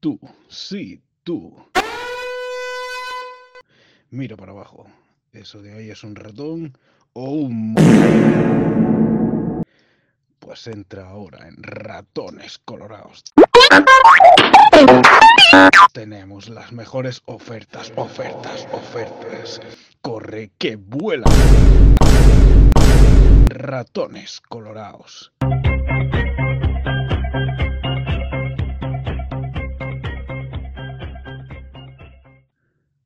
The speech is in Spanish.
Tú, sí, tú. Mira para abajo. ¿Eso de ahí es un ratón o un... Pues entra ahora en ratones colorados. Tenemos las mejores ofertas, ofertas, ofertas. Corre que vuela. Ratones colorados.